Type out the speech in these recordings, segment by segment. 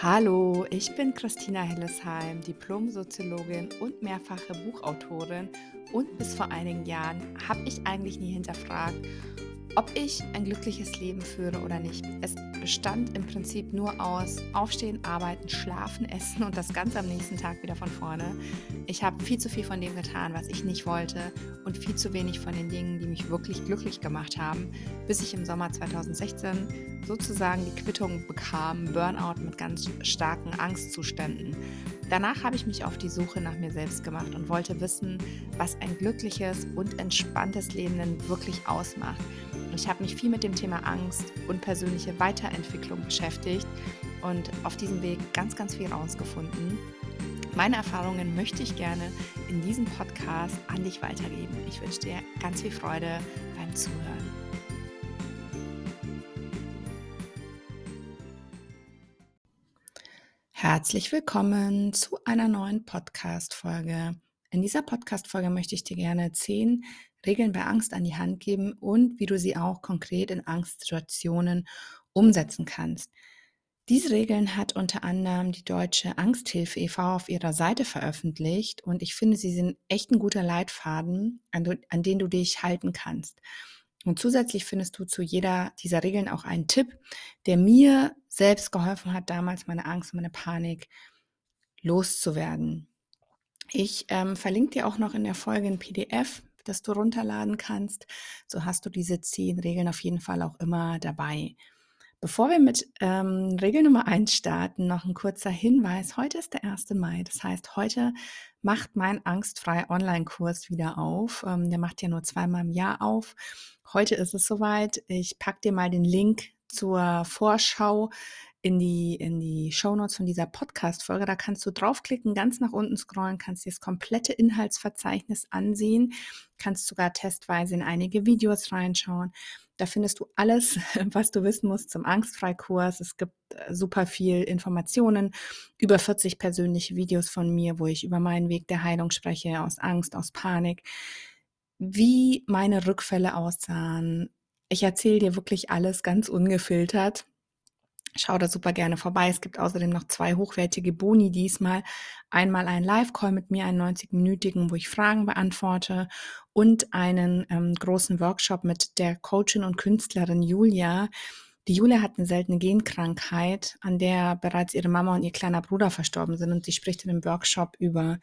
Hallo, ich bin Christina Hillesheim, Diplom-Soziologin und mehrfache Buchautorin. Und bis vor einigen Jahren habe ich eigentlich nie hinterfragt, ob ich ein glückliches Leben führe oder nicht. Es bestand im Prinzip nur aus Aufstehen, Arbeiten, Schlafen, Essen und das Ganze am nächsten Tag wieder von vorne. Ich habe viel zu viel von dem getan, was ich nicht wollte und viel zu wenig von den Dingen, die mich wirklich glücklich gemacht haben, bis ich im Sommer 2016 sozusagen die Quittung bekam, Burnout mit ganz starken Angstzuständen. Danach habe ich mich auf die Suche nach mir selbst gemacht und wollte wissen, was ein glückliches und entspanntes Leben denn wirklich ausmacht. Ich habe mich viel mit dem Thema Angst und persönliche Weiterentwicklung beschäftigt und auf diesem Weg ganz, ganz viel rausgefunden. Meine Erfahrungen möchte ich gerne in diesem Podcast an dich weitergeben. Ich wünsche dir ganz viel Freude beim Zuhören. Herzlich willkommen zu einer neuen Podcast-Folge. In dieser Podcast-Folge möchte ich dir gerne zehn Regeln bei Angst an die Hand geben und wie du sie auch konkret in Angstsituationen umsetzen kannst. Diese Regeln hat unter anderem die Deutsche Angsthilfe e.V. auf ihrer Seite veröffentlicht und ich finde, sie sind echt ein guter Leitfaden, an, an den du dich halten kannst. Und zusätzlich findest du zu jeder dieser Regeln auch einen Tipp, der mir selbst geholfen hat, damals meine Angst und meine Panik loszuwerden. Ich ähm, verlinke dir auch noch in der Folge ein PDF das du runterladen kannst. So hast du diese zehn Regeln auf jeden Fall auch immer dabei. Bevor wir mit ähm, Regel Nummer 1 starten, noch ein kurzer Hinweis. Heute ist der 1. Mai. Das heißt, heute macht mein angstfrei Online-Kurs wieder auf. Ähm, der macht ja nur zweimal im Jahr auf. Heute ist es soweit. Ich packe dir mal den Link zur Vorschau in die, in die Shownotes von dieser Podcast-Folge. Da kannst du draufklicken, ganz nach unten scrollen, kannst dir das komplette Inhaltsverzeichnis ansehen, kannst sogar testweise in einige Videos reinschauen. Da findest du alles, was du wissen musst zum Angstfreikurs. Es gibt äh, super viel Informationen, über 40 persönliche Videos von mir, wo ich über meinen Weg der Heilung spreche, aus Angst, aus Panik, wie meine Rückfälle aussahen. Ich erzähle dir wirklich alles ganz ungefiltert Schau da super gerne vorbei. Es gibt außerdem noch zwei hochwertige Boni diesmal. Einmal einen Live-Call mit mir, einen 90-minütigen, wo ich Fragen beantworte und einen ähm, großen Workshop mit der Coachin und Künstlerin Julia. Die Julia hat eine seltene Genkrankheit, an der bereits ihre Mama und ihr kleiner Bruder verstorben sind. Und sie spricht in dem Workshop über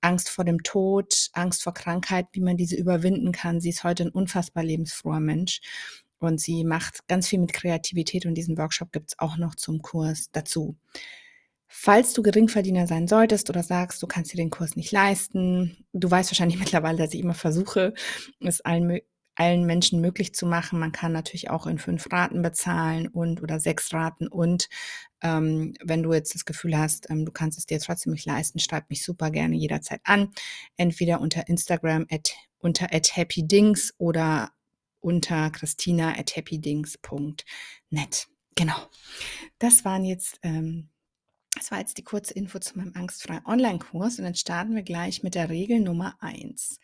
Angst vor dem Tod, Angst vor Krankheit, wie man diese überwinden kann. Sie ist heute ein unfassbar lebensfroher Mensch. Und sie macht ganz viel mit Kreativität und diesen Workshop gibt es auch noch zum Kurs dazu. Falls du Geringverdiener sein solltest oder sagst, du kannst dir den Kurs nicht leisten, du weißt wahrscheinlich mittlerweile, dass ich immer versuche, es allen, allen Menschen möglich zu machen. Man kann natürlich auch in fünf Raten bezahlen und oder sechs Raten. Und ähm, wenn du jetzt das Gefühl hast, ähm, du kannst es dir trotzdem nicht leisten, schreib mich super gerne jederzeit an. Entweder unter Instagram at, unter at happydings oder unter christina at happydings.net. Genau. Das waren jetzt, ähm, das war jetzt die kurze Info zu meinem angstfrei Online-Kurs und dann starten wir gleich mit der Regel Nummer eins.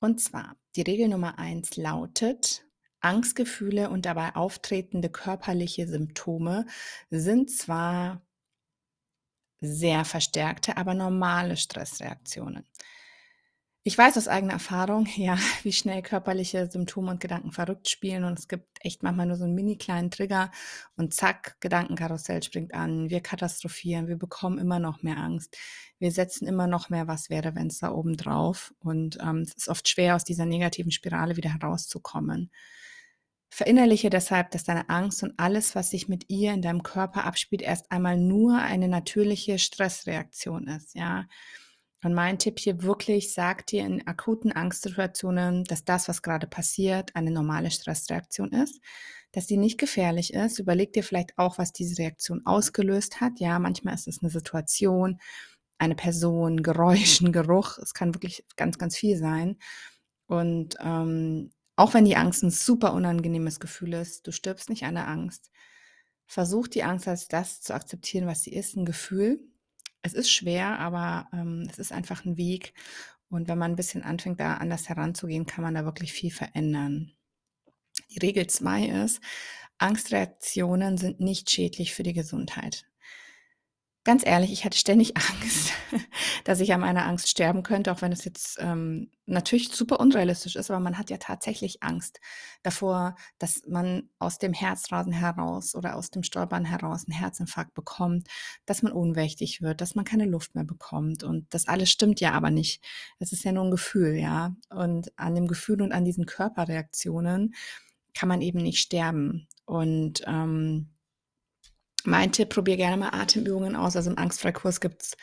Und zwar, die Regel Nummer eins lautet, Angstgefühle und dabei auftretende körperliche Symptome sind zwar sehr verstärkte, aber normale Stressreaktionen. Ich weiß aus eigener Erfahrung, ja, wie schnell körperliche Symptome und Gedanken verrückt spielen und es gibt echt manchmal nur so einen mini kleinen Trigger und zack, Gedankenkarussell springt an. Wir katastrophieren, wir bekommen immer noch mehr Angst. Wir setzen immer noch mehr was wäre, wenn es da oben drauf und ähm, es ist oft schwer, aus dieser negativen Spirale wieder herauszukommen. Verinnerliche deshalb, dass deine Angst und alles, was sich mit ihr in deinem Körper abspielt, erst einmal nur eine natürliche Stressreaktion ist, ja. Und mein Tipp hier wirklich, sagt dir in akuten Angstsituationen, dass das, was gerade passiert, eine normale Stressreaktion ist, dass sie nicht gefährlich ist. Überleg dir vielleicht auch, was diese Reaktion ausgelöst hat. Ja, manchmal ist es eine Situation, eine Person, Geräusch, ein Geruch. Es kann wirklich ganz, ganz viel sein. Und ähm, auch wenn die Angst ein super unangenehmes Gefühl ist, du stirbst nicht an der Angst. Versuch die Angst als das zu akzeptieren, was sie ist, ein Gefühl es ist schwer, aber ähm, es ist einfach ein Weg. Und wenn man ein bisschen anfängt, da anders heranzugehen, kann man da wirklich viel verändern. Die Regel zwei ist, Angstreaktionen sind nicht schädlich für die Gesundheit. Ganz ehrlich, ich hatte ständig Angst, dass ich an meiner Angst sterben könnte, auch wenn es jetzt ähm, natürlich super unrealistisch ist, aber man hat ja tatsächlich Angst davor, dass man aus dem Herzrasen heraus oder aus dem Stolpern heraus einen Herzinfarkt bekommt, dass man ohnmächtig wird, dass man keine Luft mehr bekommt. Und das alles stimmt ja aber nicht. Es ist ja nur ein Gefühl, ja. Und an dem Gefühl und an diesen Körperreaktionen kann man eben nicht sterben. Und ähm, mein Tipp, probier gerne mal Atemübungen aus. Also im Angstfreikurs gibt es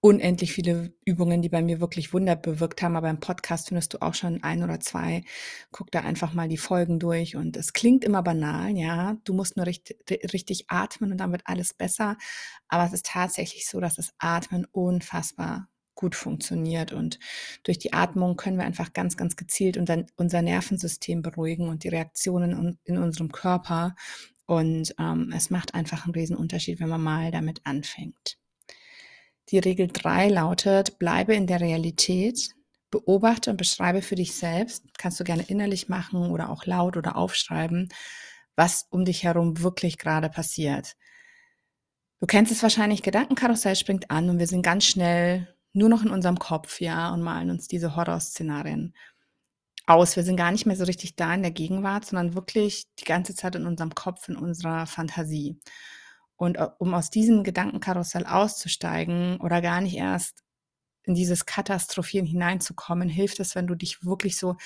unendlich viele Übungen, die bei mir wirklich Wunder bewirkt haben. Aber im Podcast findest du auch schon ein oder zwei. Guck da einfach mal die Folgen durch. Und es klingt immer banal, ja. Du musst nur richtig, richtig atmen und dann wird alles besser. Aber es ist tatsächlich so, dass das Atmen unfassbar gut funktioniert. Und durch die Atmung können wir einfach ganz, ganz gezielt unser Nervensystem beruhigen und die Reaktionen in unserem Körper und ähm, es macht einfach einen riesen Unterschied, wenn man mal damit anfängt. Die Regel 3 lautet, bleibe in der Realität, beobachte und beschreibe für dich selbst, kannst du gerne innerlich machen oder auch laut oder aufschreiben, was um dich herum wirklich gerade passiert. Du kennst es wahrscheinlich, Gedankenkarussell springt an und wir sind ganz schnell nur noch in unserem Kopf, ja, und malen uns diese Horrorszenarien aus. Wir sind gar nicht mehr so richtig da in der Gegenwart, sondern wirklich die ganze Zeit in unserem Kopf, in unserer Fantasie. Und äh, um aus diesem Gedankenkarussell auszusteigen oder gar nicht erst in dieses Katastrophieren hineinzukommen, hilft es, wenn du dich wirklich so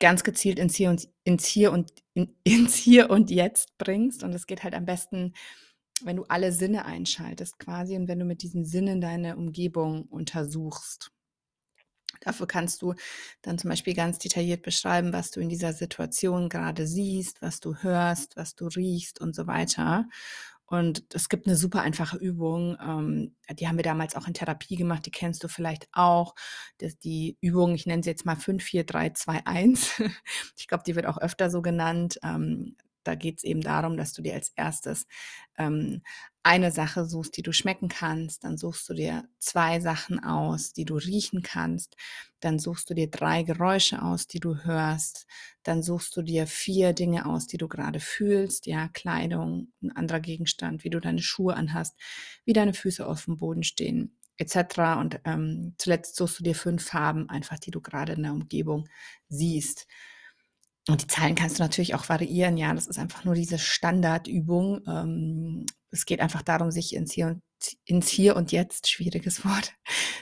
ganz gezielt ins Hier und ins Hier und in, ins Hier und Jetzt bringst. Und es geht halt am besten, wenn du alle Sinne einschaltest quasi und wenn du mit diesen Sinnen deine Umgebung untersuchst. Dafür kannst du dann zum Beispiel ganz detailliert beschreiben, was du in dieser Situation gerade siehst, was du hörst, was du riechst und so weiter. Und es gibt eine super einfache Übung, ähm, die haben wir damals auch in Therapie gemacht, die kennst du vielleicht auch. Das, die Übung, ich nenne sie jetzt mal 5, 4, 3, 2, 1. Ich glaube, die wird auch öfter so genannt. Ähm, da geht es eben darum, dass du dir als erstes ähm, eine Sache suchst, die du schmecken kannst, dann suchst du dir zwei Sachen aus, die du riechen kannst, dann suchst du dir drei Geräusche aus, die du hörst, dann suchst du dir vier Dinge aus, die du gerade fühlst, ja, Kleidung, ein anderer Gegenstand, wie du deine Schuhe anhast, wie deine Füße auf dem Boden stehen, etc. Und ähm, zuletzt suchst du dir fünf Farben, einfach die du gerade in der Umgebung siehst. Und die Zahlen kannst du natürlich auch variieren. Ja, das ist einfach nur diese Standardübung. Ähm, es geht einfach darum, sich ins Hier und ins Hier und Jetzt, schwieriges Wort,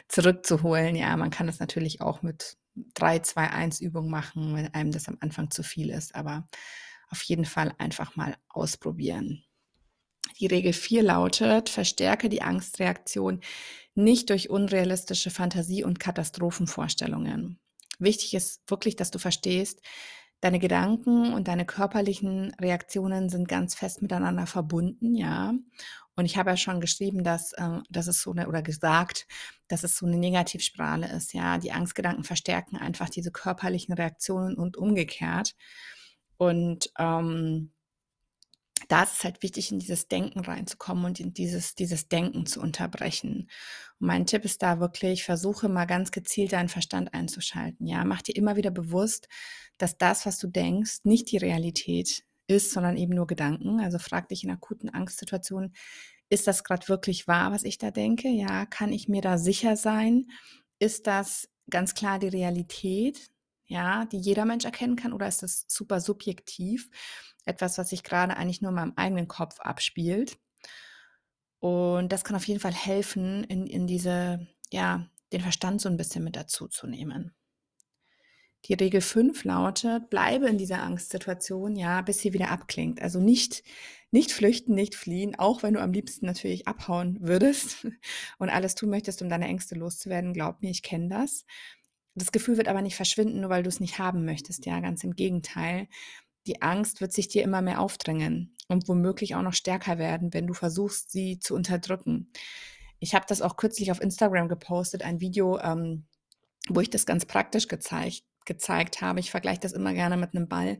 zurückzuholen. Ja, man kann das natürlich auch mit 3, 2, 1 Übung machen, wenn einem das am Anfang zu viel ist. Aber auf jeden Fall einfach mal ausprobieren. Die Regel 4 lautet, verstärke die Angstreaktion nicht durch unrealistische Fantasie- und Katastrophenvorstellungen. Wichtig ist wirklich, dass du verstehst, Deine Gedanken und deine körperlichen Reaktionen sind ganz fest miteinander verbunden, ja. Und ich habe ja schon geschrieben, dass, äh, dass es so eine, oder gesagt, dass es so eine Negativspirale ist, ja. Die Angstgedanken verstärken einfach diese körperlichen Reaktionen und umgekehrt. Und ähm, da ist es halt wichtig, in dieses Denken reinzukommen und in dieses, dieses Denken zu unterbrechen. Und mein Tipp ist da wirklich, versuche mal ganz gezielt deinen Verstand einzuschalten. Ja, mach dir immer wieder bewusst, dass das, was du denkst, nicht die Realität ist, sondern eben nur Gedanken. Also frag dich in akuten Angstsituationen, ist das gerade wirklich wahr, was ich da denke? Ja, kann ich mir da sicher sein? Ist das ganz klar die Realität? Ja, die jeder Mensch erkennen kann, oder ist das super subjektiv? etwas, was sich gerade eigentlich nur in meinem eigenen Kopf abspielt. Und das kann auf jeden Fall helfen, in, in diese, ja, den Verstand so ein bisschen mit dazu zu nehmen. Die Regel 5 lautet, bleibe in dieser Angstsituation, ja, bis sie wieder abklingt. Also nicht, nicht flüchten, nicht fliehen, auch wenn du am liebsten natürlich abhauen würdest und alles tun möchtest, um deine Ängste loszuwerden. Glaub mir, ich kenne das. Das Gefühl wird aber nicht verschwinden, nur weil du es nicht haben möchtest. Ja, ganz im Gegenteil die Angst wird sich dir immer mehr aufdrängen und womöglich auch noch stärker werden, wenn du versuchst, sie zu unterdrücken. Ich habe das auch kürzlich auf Instagram gepostet, ein Video, ähm, wo ich das ganz praktisch gezeigt, gezeigt habe. Ich vergleiche das immer gerne mit einem Ball,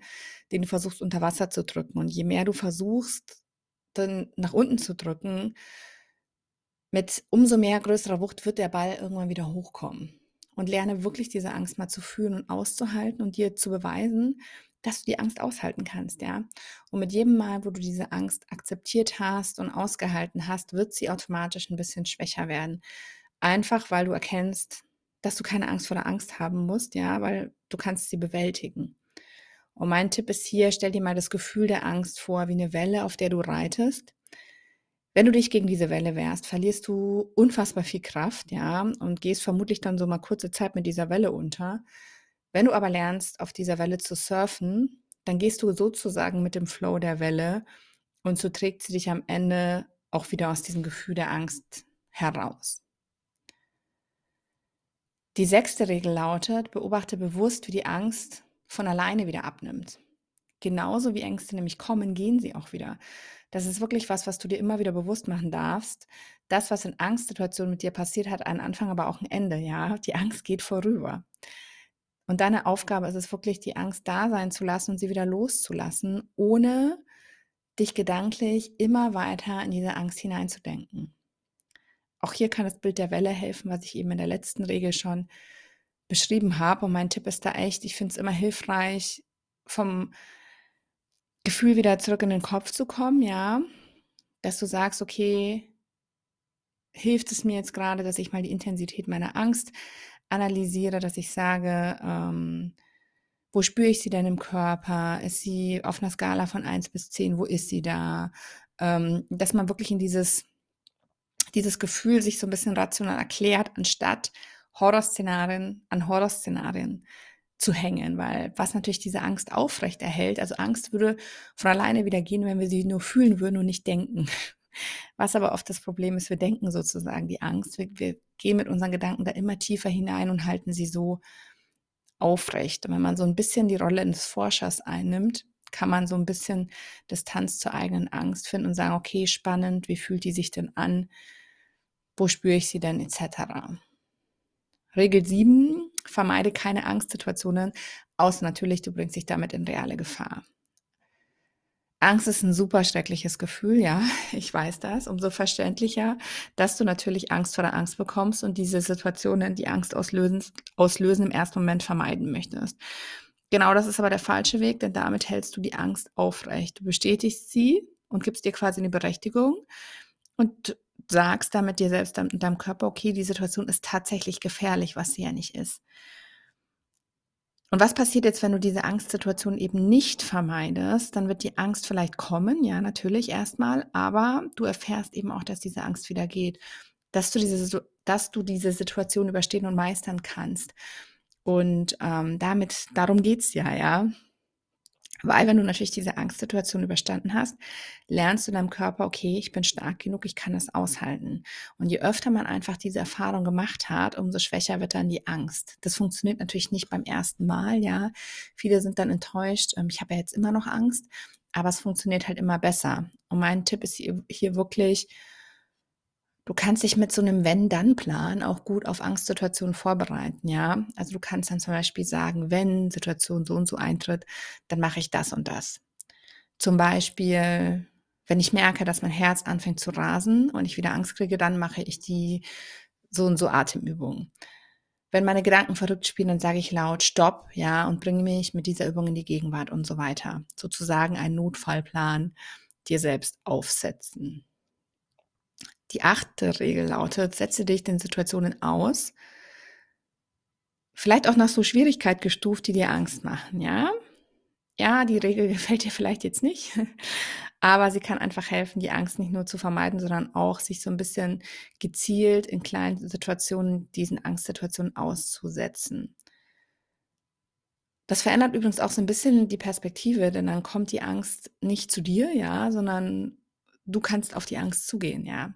den du versuchst unter Wasser zu drücken. Und je mehr du versuchst, dann nach unten zu drücken, mit umso mehr größerer Wucht wird der Ball irgendwann wieder hochkommen. Und lerne wirklich diese Angst mal zu fühlen und auszuhalten und dir zu beweisen, dass du die Angst aushalten kannst, ja. Und mit jedem Mal, wo du diese Angst akzeptiert hast und ausgehalten hast, wird sie automatisch ein bisschen schwächer werden. Einfach weil du erkennst, dass du keine Angst vor der Angst haben musst, ja, weil du kannst sie bewältigen. Und mein Tipp ist hier, stell dir mal das Gefühl der Angst vor wie eine Welle, auf der du reitest. Wenn du dich gegen diese Welle wehrst, verlierst du unfassbar viel Kraft, ja, und gehst vermutlich dann so mal kurze Zeit mit dieser Welle unter. Wenn du aber lernst, auf dieser Welle zu surfen, dann gehst du sozusagen mit dem Flow der Welle und so trägt sie dich am Ende auch wieder aus diesem Gefühl der Angst heraus. Die sechste Regel lautet, beobachte bewusst, wie die Angst von alleine wieder abnimmt. Genauso wie Ängste nämlich kommen, gehen sie auch wieder. Das ist wirklich was, was du dir immer wieder bewusst machen darfst. Das, was in Angstsituationen mit dir passiert, hat einen Anfang, aber auch ein Ende. Ja, die Angst geht vorüber. Und deine Aufgabe ist es wirklich, die Angst da sein zu lassen und sie wieder loszulassen, ohne dich gedanklich immer weiter in diese Angst hineinzudenken. Auch hier kann das Bild der Welle helfen, was ich eben in der letzten Regel schon beschrieben habe. Und mein Tipp ist da echt, ich finde es immer hilfreich, vom Gefühl wieder zurück in den Kopf zu kommen, ja, dass du sagst, okay, hilft es mir jetzt gerade, dass ich mal die Intensität meiner Angst analysiere, dass ich sage, ähm, wo spüre ich sie denn im Körper? Ist sie auf einer Skala von 1 bis 10? Wo ist sie da? Ähm, dass man wirklich in dieses, dieses Gefühl sich so ein bisschen rational erklärt, anstatt Horrorszenarien an Horrorszenarien zu hängen, weil was natürlich diese Angst aufrecht erhält, also Angst würde von alleine wieder gehen, wenn wir sie nur fühlen würden und nicht denken. Was aber oft das Problem ist, wir denken sozusagen die Angst. Wir, wir gehen mit unseren Gedanken da immer tiefer hinein und halten sie so aufrecht. Und wenn man so ein bisschen die Rolle des Forschers einnimmt, kann man so ein bisschen Distanz zur eigenen Angst finden und sagen, okay, spannend, wie fühlt die sich denn an? Wo spüre ich sie denn etc. Regel 7, vermeide keine Angstsituationen, außer natürlich, du bringst dich damit in reale Gefahr. Angst ist ein super schreckliches Gefühl, ja, ich weiß das. Umso verständlicher, dass du natürlich Angst vor der Angst bekommst und diese Situationen, die Angst auslösen, auslösen, im ersten Moment vermeiden möchtest. Genau das ist aber der falsche Weg, denn damit hältst du die Angst aufrecht. Du bestätigst sie und gibst dir quasi eine Berechtigung und sagst damit dir selbst und deinem Körper, okay, die Situation ist tatsächlich gefährlich, was sie ja nicht ist. Und was passiert jetzt, wenn du diese Angstsituation eben nicht vermeidest? Dann wird die Angst vielleicht kommen, ja, natürlich erstmal, aber du erfährst eben auch, dass diese Angst wieder geht, dass du diese, dass du diese Situation überstehen und meistern kannst. Und ähm, damit, darum geht's ja, ja. Weil wenn du natürlich diese Angstsituation überstanden hast, lernst du deinem Körper, okay, ich bin stark genug, ich kann das aushalten. Und je öfter man einfach diese Erfahrung gemacht hat, umso schwächer wird dann die Angst. Das funktioniert natürlich nicht beim ersten Mal, ja. Viele sind dann enttäuscht, ähm, ich habe ja jetzt immer noch Angst, aber es funktioniert halt immer besser. Und mein Tipp ist hier, hier wirklich, Du kannst dich mit so einem Wenn-Dann-Plan auch gut auf Angstsituationen vorbereiten, ja. Also du kannst dann zum Beispiel sagen, wenn Situation so und so eintritt, dann mache ich das und das. Zum Beispiel, wenn ich merke, dass mein Herz anfängt zu rasen und ich wieder Angst kriege, dann mache ich die so und so Atemübungen. Wenn meine Gedanken verrückt spielen, dann sage ich laut Stopp, ja, und bringe mich mit dieser Übung in die Gegenwart und so weiter. Sozusagen einen Notfallplan dir selbst aufsetzen. Die achte Regel lautet, setze dich den Situationen aus, vielleicht auch nach so Schwierigkeit gestuft, die dir Angst machen, ja? Ja, die Regel gefällt dir vielleicht jetzt nicht, aber sie kann einfach helfen, die Angst nicht nur zu vermeiden, sondern auch sich so ein bisschen gezielt in kleinen Situationen, diesen Angstsituationen auszusetzen. Das verändert übrigens auch so ein bisschen die Perspektive, denn dann kommt die Angst nicht zu dir, ja, sondern du kannst auf die Angst zugehen, ja.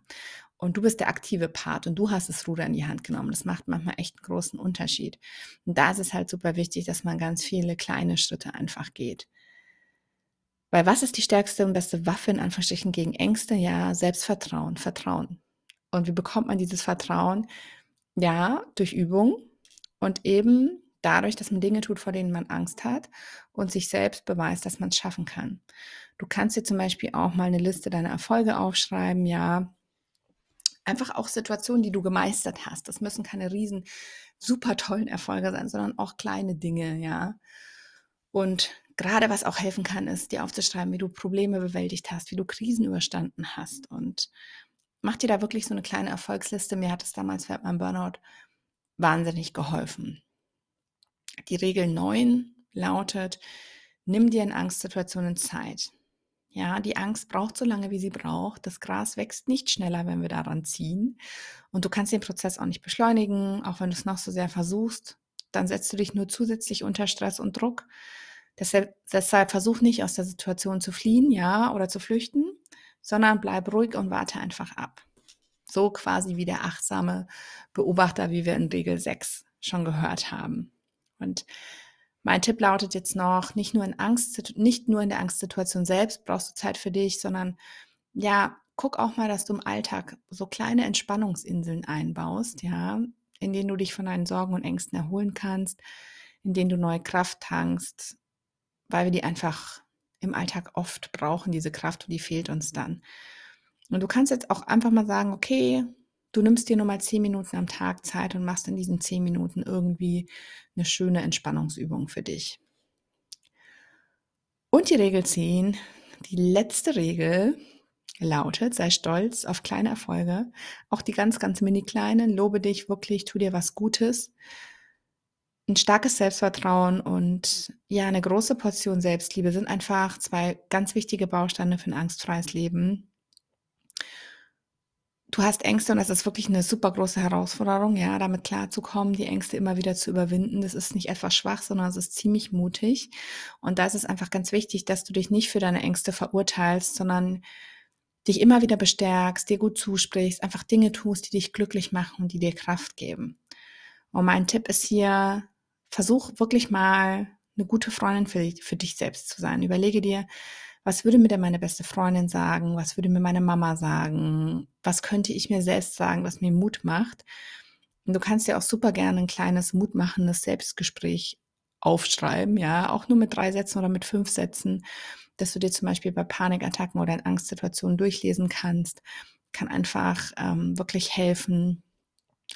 Und du bist der aktive Part und du hast das Ruder in die Hand genommen. Das macht manchmal echt einen großen Unterschied. Und da ist es halt super wichtig, dass man ganz viele kleine Schritte einfach geht. Weil was ist die stärkste und beste Waffe in Anführungsstrichen gegen Ängste? Ja, Selbstvertrauen, Vertrauen. Und wie bekommt man dieses Vertrauen? Ja, durch Übung und eben dadurch, dass man Dinge tut, vor denen man Angst hat und sich selbst beweist, dass man es schaffen kann. Du kannst dir zum Beispiel auch mal eine Liste deiner Erfolge aufschreiben, ja. Einfach auch Situationen, die du gemeistert hast. Das müssen keine riesen, super tollen Erfolge sein, sondern auch kleine Dinge, ja. Und gerade was auch helfen kann, ist dir aufzuschreiben, wie du Probleme bewältigt hast, wie du Krisen überstanden hast und mach dir da wirklich so eine kleine Erfolgsliste. Mir hat es damals während meinem Burnout wahnsinnig geholfen. Die Regel 9 lautet, nimm dir in Angstsituationen Zeit. Ja, die Angst braucht so lange, wie sie braucht. Das Gras wächst nicht schneller, wenn wir daran ziehen. Und du kannst den Prozess auch nicht beschleunigen, auch wenn du es noch so sehr versuchst. Dann setzt du dich nur zusätzlich unter Stress und Druck. Deshalb, deshalb versuch nicht aus der Situation zu fliehen, ja, oder zu flüchten, sondern bleib ruhig und warte einfach ab. So quasi wie der achtsame Beobachter, wie wir in Regel 6 schon gehört haben. Und mein Tipp lautet jetzt noch, nicht nur in Angst, nicht nur in der Angstsituation selbst brauchst du Zeit für dich, sondern ja, guck auch mal, dass du im Alltag so kleine Entspannungsinseln einbaust, ja, in denen du dich von deinen Sorgen und Ängsten erholen kannst, in denen du neue Kraft tankst, weil wir die einfach im Alltag oft brauchen, diese Kraft, und die fehlt uns dann. Und du kannst jetzt auch einfach mal sagen, okay, du nimmst dir nur mal zehn Minuten am Tag Zeit und machst in diesen zehn Minuten irgendwie eine schöne Entspannungsübung für dich. Und die Regel 10, die letzte Regel lautet, sei stolz auf kleine Erfolge, auch die ganz, ganz mini kleinen, lobe dich wirklich, tu dir was Gutes. Ein starkes Selbstvertrauen und ja, eine große Portion Selbstliebe sind einfach zwei ganz wichtige Bausteine für ein angstfreies Leben du hast Ängste und das ist wirklich eine super große Herausforderung, ja, damit klarzukommen, die Ängste immer wieder zu überwinden. Das ist nicht etwas schwach, sondern es ist ziemlich mutig. Und da ist es einfach ganz wichtig, dass du dich nicht für deine Ängste verurteilst, sondern dich immer wieder bestärkst, dir gut zusprichst, einfach Dinge tust, die dich glücklich machen und die dir Kraft geben. Und mein Tipp ist hier, versuch wirklich mal eine gute Freundin für, für dich selbst zu sein. Überlege dir, was würde mir denn meine beste Freundin sagen? Was würde mir meine Mama sagen? Was könnte ich mir selbst sagen, was mir Mut macht? Und du kannst ja auch super gerne ein kleines mutmachendes Selbstgespräch aufschreiben, ja, auch nur mit drei Sätzen oder mit fünf Sätzen, dass du dir zum Beispiel bei Panikattacken oder in Angstsituationen durchlesen kannst, kann einfach ähm, wirklich helfen,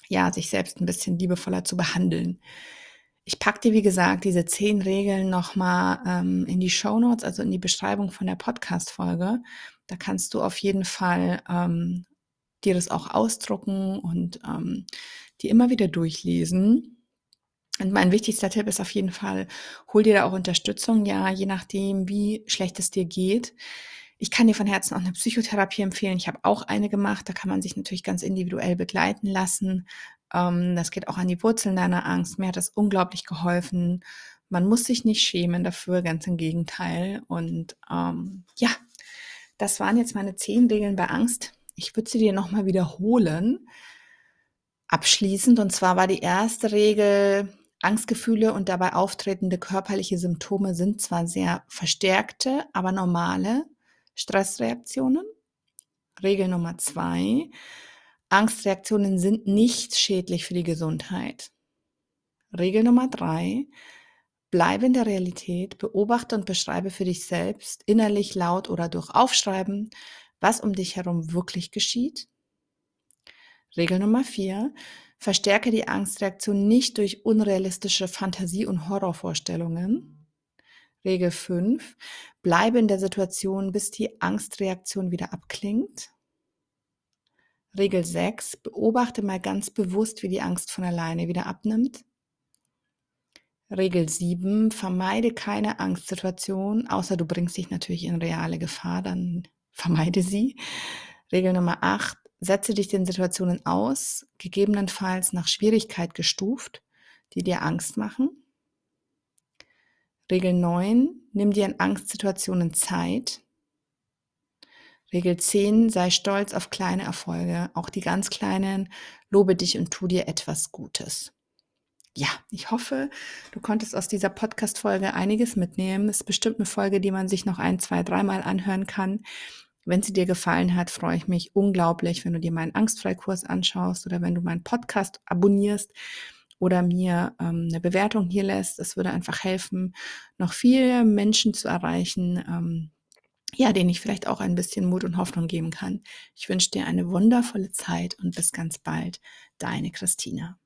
ja, sich selbst ein bisschen liebevoller zu behandeln. Ich packe dir, wie gesagt, diese zehn Regeln nochmal ähm, in die Show Notes, also in die Beschreibung von der Podcast-Folge. Da kannst du auf jeden Fall ähm, dir das auch ausdrucken und ähm, die immer wieder durchlesen. Und mein wichtigster Tipp ist auf jeden Fall, hol dir da auch Unterstützung, ja, je nachdem, wie schlecht es dir geht. Ich kann dir von Herzen auch eine Psychotherapie empfehlen. Ich habe auch eine gemacht. Da kann man sich natürlich ganz individuell begleiten lassen. Ähm, das geht auch an die Wurzeln deiner Angst. Mir hat das unglaublich geholfen. Man muss sich nicht schämen dafür, ganz im Gegenteil. Und ähm, ja, das waren jetzt meine zehn Regeln bei Angst. Ich würde sie dir nochmal wiederholen. Abschließend, und zwar war die erste Regel, Angstgefühle und dabei auftretende körperliche Symptome sind zwar sehr verstärkte, aber normale Stressreaktionen. Regel Nummer zwei, Angstreaktionen sind nicht schädlich für die Gesundheit. Regel Nummer drei. Bleibe in der Realität, beobachte und beschreibe für dich selbst, innerlich laut oder durch Aufschreiben, was um dich herum wirklich geschieht. Regel Nummer vier. Verstärke die Angstreaktion nicht durch unrealistische Fantasie- und Horrorvorstellungen. Regel 5. Bleibe in der Situation, bis die Angstreaktion wieder abklingt. Regel 6. Beobachte mal ganz bewusst, wie die Angst von alleine wieder abnimmt. Regel 7. Vermeide keine Angstsituation, außer du bringst dich natürlich in reale Gefahr, dann vermeide sie. Regel Nummer 8. Setze dich den Situationen aus, gegebenenfalls nach Schwierigkeit gestuft, die dir Angst machen. Regel 9. Nimm dir in Angstsituationen Zeit. Regel 10, sei stolz auf kleine Erfolge, auch die ganz kleinen, lobe dich und tu dir etwas Gutes. Ja, ich hoffe, du konntest aus dieser Podcast-Folge einiges mitnehmen. Es ist bestimmt eine Folge, die man sich noch ein, zwei, dreimal anhören kann. Wenn sie dir gefallen hat, freue ich mich unglaublich, wenn du dir meinen Angstfreikurs anschaust oder wenn du meinen Podcast abonnierst oder mir ähm, eine Bewertung hier lässt. Das würde einfach helfen, noch viele Menschen zu erreichen, ähm, ja, denen ich vielleicht auch ein bisschen Mut und Hoffnung geben kann. Ich wünsche dir eine wundervolle Zeit und bis ganz bald. Deine Christina.